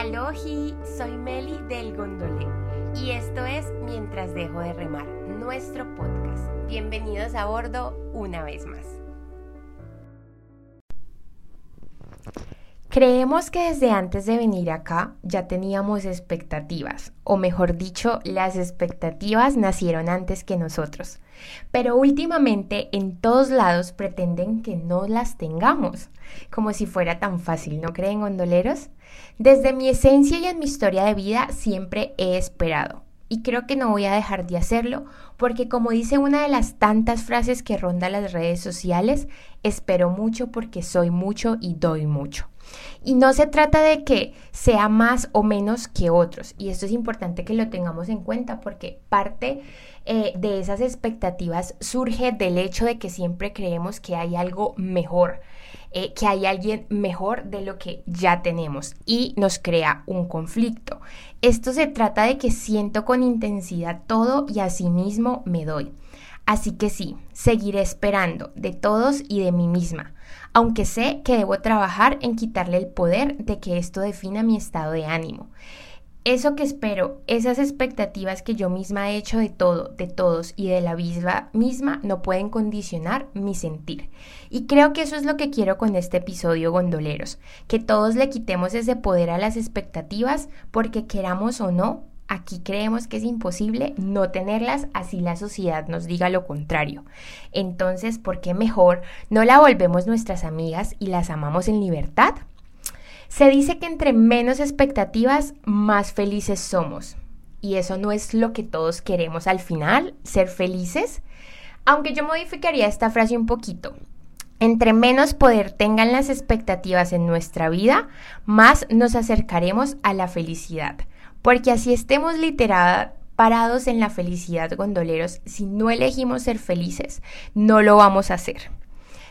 Alohi, soy Meli del Gondolé y esto es Mientras dejo de remar, nuestro podcast. Bienvenidos a bordo una vez más. Creemos que desde antes de venir acá ya teníamos expectativas, o mejor dicho, las expectativas nacieron antes que nosotros. Pero últimamente en todos lados pretenden que no las tengamos, como si fuera tan fácil, ¿no creen gondoleros? Desde mi esencia y en mi historia de vida siempre he esperado. Y creo que no voy a dejar de hacerlo porque como dice una de las tantas frases que ronda las redes sociales, espero mucho porque soy mucho y doy mucho. Y no se trata de que sea más o menos que otros. Y esto es importante que lo tengamos en cuenta porque parte eh, de esas expectativas surge del hecho de que siempre creemos que hay algo mejor. Eh, que hay alguien mejor de lo que ya tenemos y nos crea un conflicto. Esto se trata de que siento con intensidad todo y asimismo me doy. Así que sí, seguiré esperando de todos y de mí misma, aunque sé que debo trabajar en quitarle el poder de que esto defina mi estado de ánimo. Eso que espero, esas expectativas que yo misma he hecho de todo, de todos y de la vida misma no pueden condicionar mi sentir. Y creo que eso es lo que quiero con este episodio gondoleros, que todos le quitemos ese poder a las expectativas porque queramos o no, Aquí creemos que es imposible no tenerlas así la sociedad nos diga lo contrario. Entonces, ¿por qué mejor no la volvemos nuestras amigas y las amamos en libertad? Se dice que entre menos expectativas, más felices somos. Y eso no es lo que todos queremos al final, ser felices. Aunque yo modificaría esta frase un poquito. Entre menos poder tengan las expectativas en nuestra vida, más nos acercaremos a la felicidad. Porque así estemos literal parados en la felicidad gondoleros, si no elegimos ser felices, no lo vamos a hacer.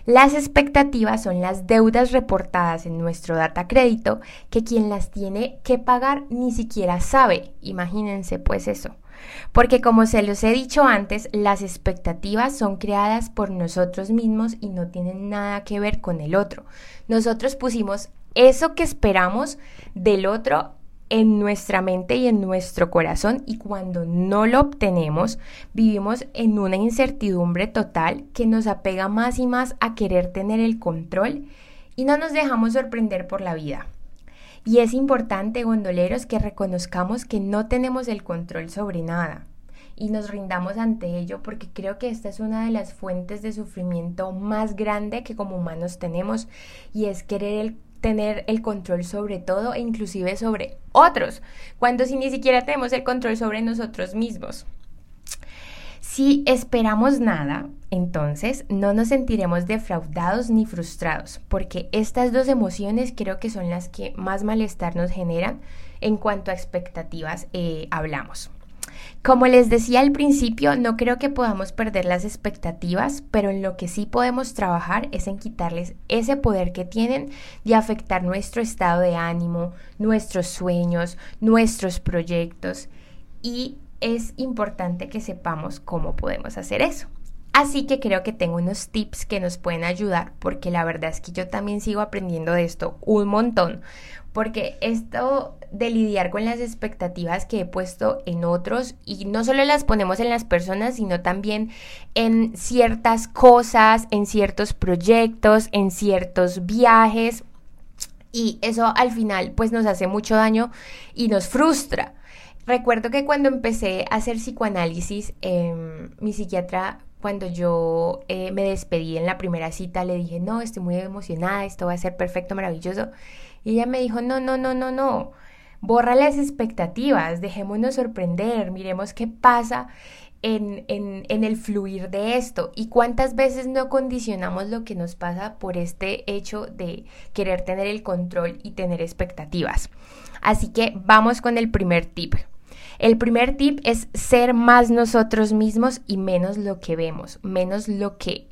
Las expectativas son las deudas reportadas en nuestro data crédito que quien las tiene que pagar ni siquiera sabe. Imagínense pues eso. Porque como se los he dicho antes, las expectativas son creadas por nosotros mismos y no tienen nada que ver con el otro. Nosotros pusimos eso que esperamos del otro en nuestra mente y en nuestro corazón y cuando no lo obtenemos vivimos en una incertidumbre total que nos apega más y más a querer tener el control y no nos dejamos sorprender por la vida. Y es importante, gondoleros, que reconozcamos que no tenemos el control sobre nada y nos rindamos ante ello porque creo que esta es una de las fuentes de sufrimiento más grande que como humanos tenemos y es querer el tener el control sobre todo e inclusive sobre otros, cuando si ni siquiera tenemos el control sobre nosotros mismos. Si esperamos nada, entonces no nos sentiremos defraudados ni frustrados, porque estas dos emociones creo que son las que más malestar nos generan en cuanto a expectativas eh, hablamos. Como les decía al principio, no creo que podamos perder las expectativas, pero en lo que sí podemos trabajar es en quitarles ese poder que tienen de afectar nuestro estado de ánimo, nuestros sueños, nuestros proyectos y es importante que sepamos cómo podemos hacer eso. Así que creo que tengo unos tips que nos pueden ayudar porque la verdad es que yo también sigo aprendiendo de esto un montón porque esto de lidiar con las expectativas que he puesto en otros y no solo las ponemos en las personas, sino también en ciertas cosas, en ciertos proyectos, en ciertos viajes y eso al final pues nos hace mucho daño y nos frustra. Recuerdo que cuando empecé a hacer psicoanálisis, em, mi psiquiatra cuando yo eh, me despedí en la primera cita, le dije, no, estoy muy emocionada, esto va a ser perfecto, maravilloso. Y ella me dijo, no, no, no, no, no, borra las expectativas, dejémonos sorprender, miremos qué pasa en, en, en, el fluir de esto y cuántas veces no condicionamos lo que nos pasa por este hecho de querer tener el control y tener expectativas. Así que vamos con el primer tip. El primer tip es ser más nosotros mismos y menos lo que vemos, menos lo que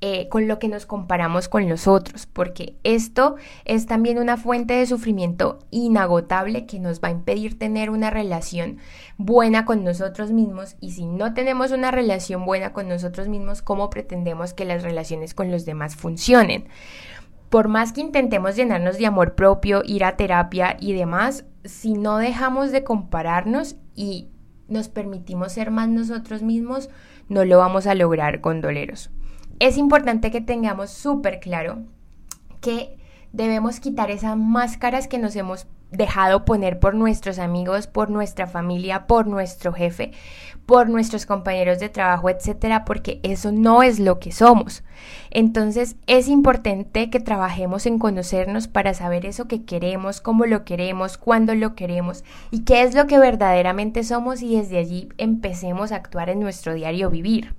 eh, con lo que nos comparamos con los otros, porque esto es también una fuente de sufrimiento inagotable que nos va a impedir tener una relación buena con nosotros mismos y si no tenemos una relación buena con nosotros mismos, ¿cómo pretendemos que las relaciones con los demás funcionen? por más que intentemos llenarnos de amor propio, ir a terapia y demás, si no dejamos de compararnos y nos permitimos ser más nosotros mismos, no lo vamos a lograr con doleros. Es importante que tengamos súper claro que debemos quitar esas máscaras que nos hemos dejado poner por nuestros amigos, por nuestra familia, por nuestro jefe, por nuestros compañeros de trabajo, etcétera, porque eso no es lo que somos. Entonces, es importante que trabajemos en conocernos para saber eso que queremos, cómo lo queremos, cuándo lo queremos y qué es lo que verdaderamente somos y desde allí empecemos a actuar en nuestro diario vivir.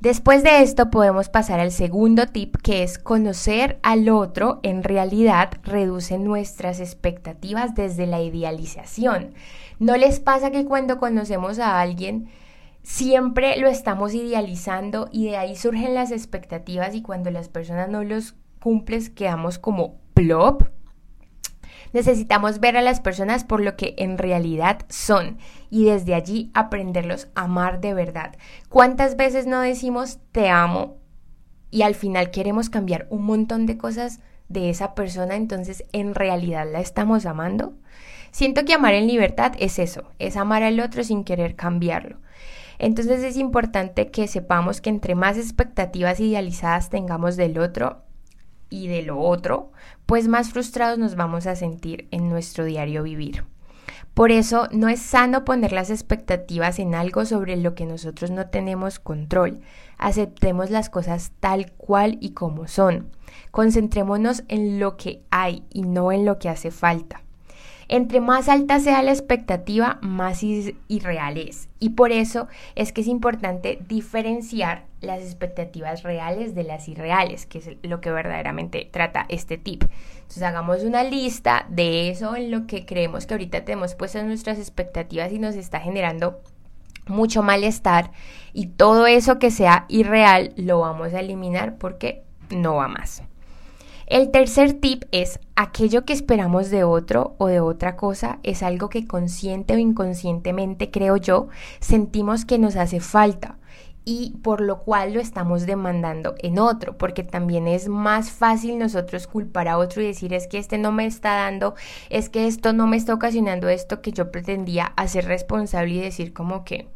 Después de esto podemos pasar al segundo tip que es conocer al otro en realidad reduce nuestras expectativas desde la idealización. ¿No les pasa que cuando conocemos a alguien siempre lo estamos idealizando y de ahí surgen las expectativas y cuando las personas no los cumplen quedamos como plop? Necesitamos ver a las personas por lo que en realidad son y desde allí aprenderlos a amar de verdad. ¿Cuántas veces no decimos te amo y al final queremos cambiar un montón de cosas de esa persona, entonces en realidad la estamos amando? Siento que amar en libertad es eso, es amar al otro sin querer cambiarlo. Entonces es importante que sepamos que entre más expectativas idealizadas tengamos del otro, y de lo otro, pues más frustrados nos vamos a sentir en nuestro diario vivir. Por eso no es sano poner las expectativas en algo sobre lo que nosotros no tenemos control. Aceptemos las cosas tal cual y como son. Concentrémonos en lo que hay y no en lo que hace falta. Entre más alta sea la expectativa, más irreal es. Y por eso es que es importante diferenciar las expectativas reales de las irreales, que es lo que verdaderamente trata este tip. Entonces hagamos una lista de eso en lo que creemos que ahorita tenemos puestas nuestras expectativas y nos está generando mucho malestar y todo eso que sea irreal lo vamos a eliminar porque no va más. El tercer tip es aquello que esperamos de otro o de otra cosa es algo que consciente o inconscientemente, creo yo, sentimos que nos hace falta y por lo cual lo estamos demandando en otro, porque también es más fácil nosotros culpar a otro y decir es que este no me está dando, es que esto no me está ocasionando esto que yo pretendía hacer responsable y decir como que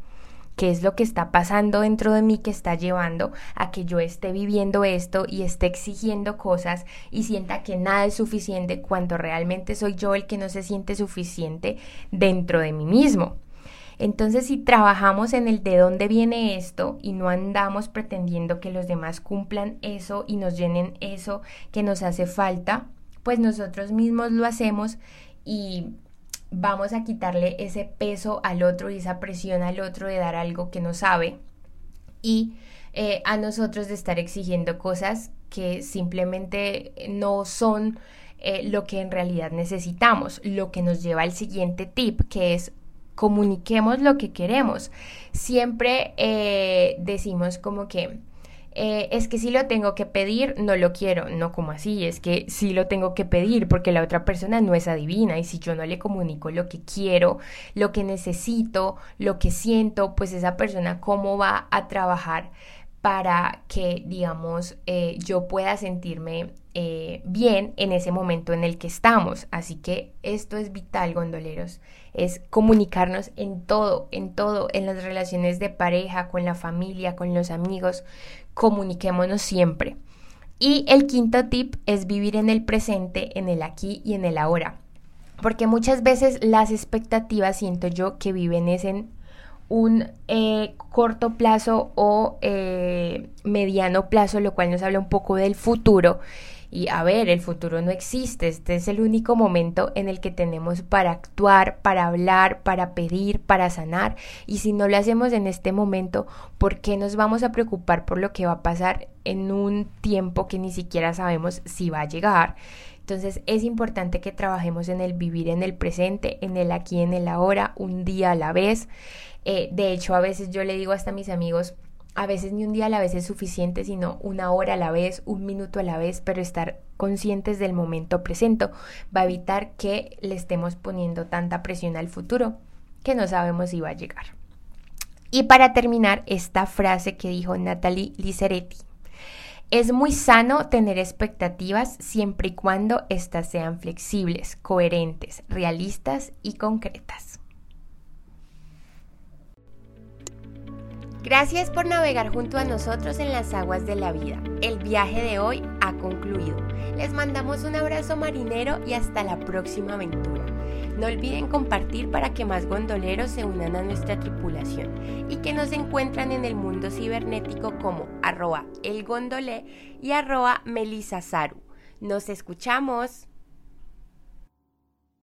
qué es lo que está pasando dentro de mí que está llevando a que yo esté viviendo esto y esté exigiendo cosas y sienta que nada es suficiente cuando realmente soy yo el que no se siente suficiente dentro de mí mismo. Entonces, si trabajamos en el de dónde viene esto y no andamos pretendiendo que los demás cumplan eso y nos llenen eso que nos hace falta, pues nosotros mismos lo hacemos y vamos a quitarle ese peso al otro y esa presión al otro de dar algo que no sabe y eh, a nosotros de estar exigiendo cosas que simplemente no son eh, lo que en realidad necesitamos, lo que nos lleva al siguiente tip, que es comuniquemos lo que queremos. Siempre eh, decimos como que eh, es que si lo tengo que pedir, no lo quiero. No como así, es que sí lo tengo que pedir porque la otra persona no es adivina y si yo no le comunico lo que quiero, lo que necesito, lo que siento, pues esa persona cómo va a trabajar para que, digamos, eh, yo pueda sentirme eh, bien en ese momento en el que estamos. Así que esto es vital, gondoleros, es comunicarnos en todo, en todo, en las relaciones de pareja, con la familia, con los amigos, comuniquémonos siempre. Y el quinto tip es vivir en el presente, en el aquí y en el ahora. Porque muchas veces las expectativas siento yo que viven es en un eh, corto plazo o eh, mediano plazo, lo cual nos habla un poco del futuro. Y a ver, el futuro no existe, este es el único momento en el que tenemos para actuar, para hablar, para pedir, para sanar. Y si no lo hacemos en este momento, ¿por qué nos vamos a preocupar por lo que va a pasar en un tiempo que ni siquiera sabemos si va a llegar? Entonces es importante que trabajemos en el vivir en el presente, en el aquí, en el ahora, un día a la vez. Eh, de hecho, a veces yo le digo hasta a mis amigos, a veces ni un día a la vez es suficiente, sino una hora a la vez, un minuto a la vez, pero estar conscientes del momento presente va a evitar que le estemos poniendo tanta presión al futuro que no sabemos si va a llegar. Y para terminar, esta frase que dijo Natalie Liceretti. Es muy sano tener expectativas siempre y cuando éstas sean flexibles, coherentes, realistas y concretas. Gracias por navegar junto a nosotros en las aguas de la vida. El viaje de hoy ha concluido. Les mandamos un abrazo marinero y hasta la próxima aventura. No olviden compartir para que más gondoleros se unan a nuestra tripulación y que nos encuentran en el mundo cibernético como arroba elgondolé y arroba melisasaru. Nos escuchamos.